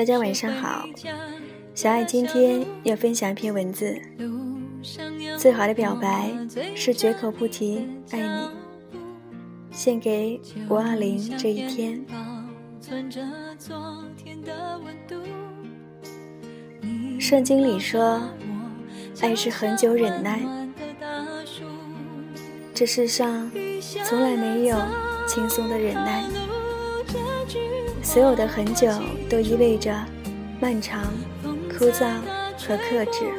大家晚上好。小爱今天要分享一篇文字。最好的表白是绝口不提爱你，献给五二零这一天。圣经里说，爱是很久忍耐。这世上从来没有轻松的忍耐，所有的很久都意味着漫长、枯燥和克制。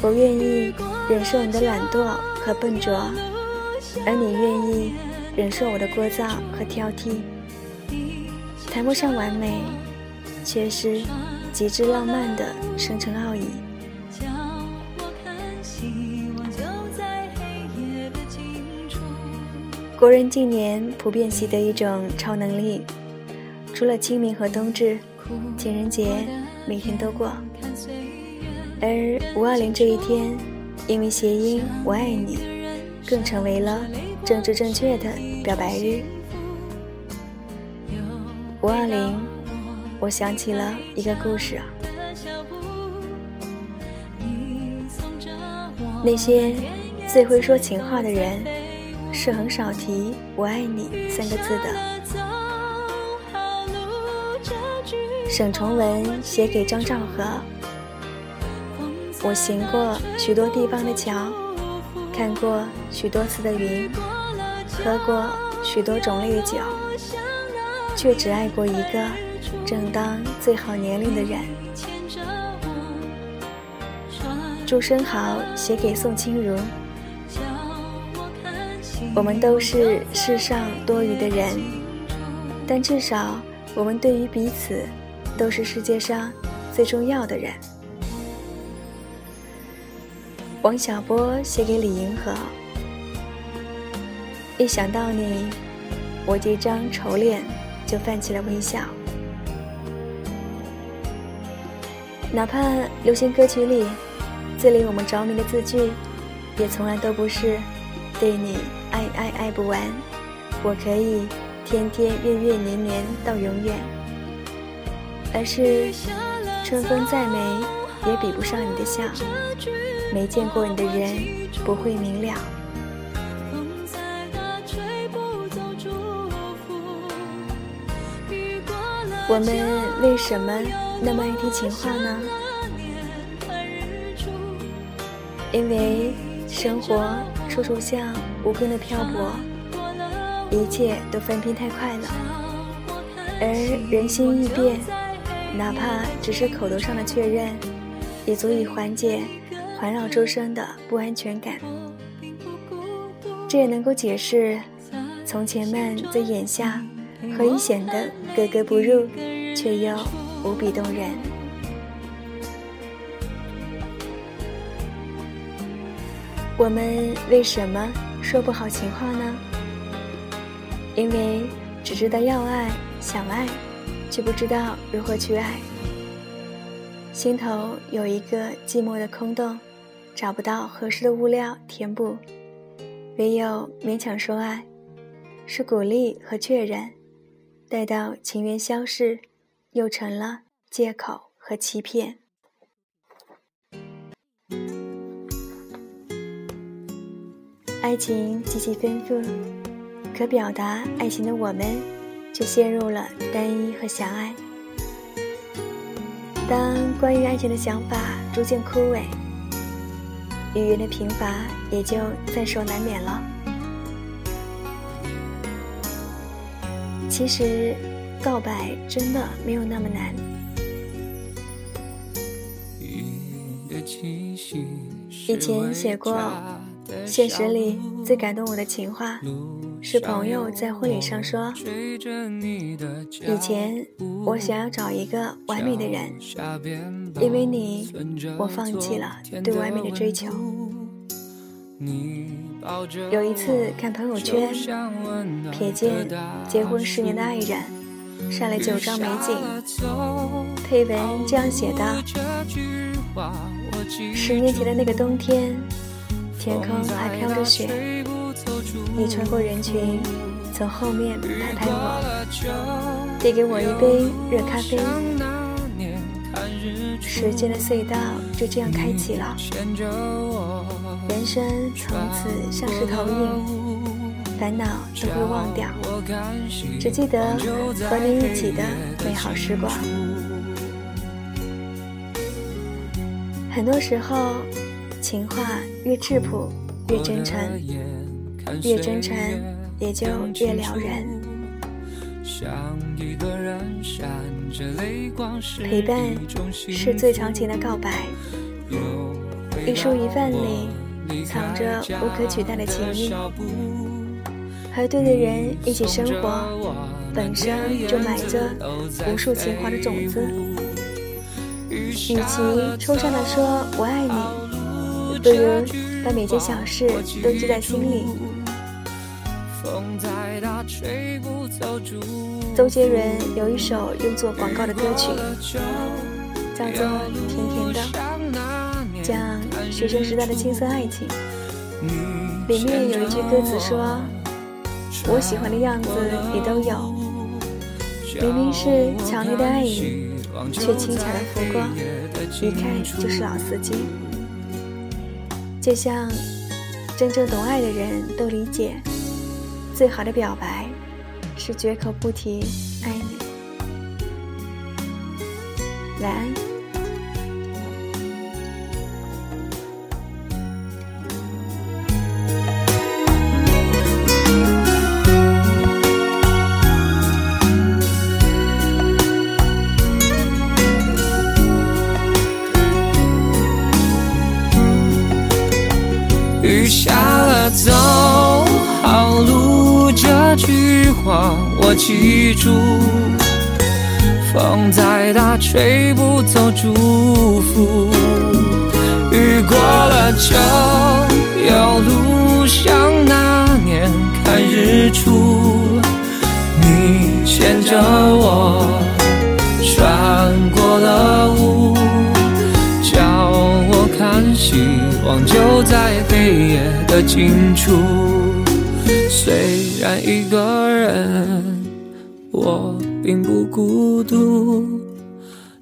我愿意忍受你的懒惰和笨拙，而你愿意忍受我的聒噪和挑剔。谈不上完美，却是极致浪漫的深沉奥义。国人近年普遍习得一种超能力，除了清明和冬至，情人节每天都过。而五二零这一天，因为谐音“我爱你”，更成为了政治正确的表白日。五二零，我想起了一个故事啊。那些最会说情话的人。是很少提“我爱你”三个字的。沈从文写给张兆和：“我行过许多地方的桥，看过许多次的云，喝过许多种类的酒，却只爱过一个正当最好年龄的人。”朱生豪写给宋清如。我们都是世上多余的人，但至少我们对于彼此都是世界上最重要的人。王小波写给李银河：一想到你，我这张丑脸就泛起了微笑。哪怕流行歌曲里最令我们着迷的字句，也从来都不是对你。爱爱爱不完，我可以天天月月年年到永远。而是春风再美，也比不上你的笑。没见过你的人不会明了。我们为什么那么爱听情话呢？因为生活处处像。无根的漂泊，一切都翻篇太快了，而人心易变，哪怕只是口头上的确认，也足以缓解环绕周身的不安全感。这也能够解释，从前们在眼下何以显得格格不入，却又无比动人。我们为什么？说不好情话呢，因为只知道要爱、想爱，却不知道如何去爱。心头有一个寂寞的空洞，找不到合适的物料填补，唯有勉强说爱，是鼓励和确认，待到情缘消逝，又成了借口和欺骗。爱情极其丰富，可表达爱情的我们，却陷入了单一和狭隘。当关于爱情的想法逐渐枯萎，语言的贫乏也就在所难免了。其实，告白真的没有那么难。以前写过。现实里最感动我的情话，是朋友在婚礼上说：“以前我想要找一个完美的人，因为你，我放弃了对完美的追求。”有一次看朋友圈，瞥见结婚十年的爱人，晒了九张美景，配文这样写道：“十年前的那个冬天。”天空还飘着雪，你穿过人群，从后面拍拍我。递给我一杯热咖啡。时间的隧道就这样开启了，人生从此像是投影，烦恼都会忘掉，只记得和你一起的美好时光。很多时候，情话越质朴越真诚，越真诚也就越撩人。陪伴是最长情的告白，一蔬一饭里藏着无可取代的情谊。和对的人一起生活，本身就埋着无数情话的种子。与其抽象的说我爱你，不如把每件小事都记在心里。周杰伦有一首用作广告的歌曲，叫做《甜甜的》，讲学生时代的青涩爱情。里面有一句歌词说：“我喜欢的样子你都有。”明明是强烈的爱意，却轻巧的浮光，一看就是老司机。就像真正懂爱的人都理解，最好的表白。是绝口不提爱你。晚安。走好路这句。话我记住，风再大吹不走祝福。雨过了就有路，像那年看日出。你牵着我穿过了雾，光就在黑夜的尽处。虽然一个人，我并不孤独，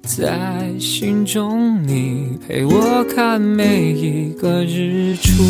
在心中你陪我看每一个日出。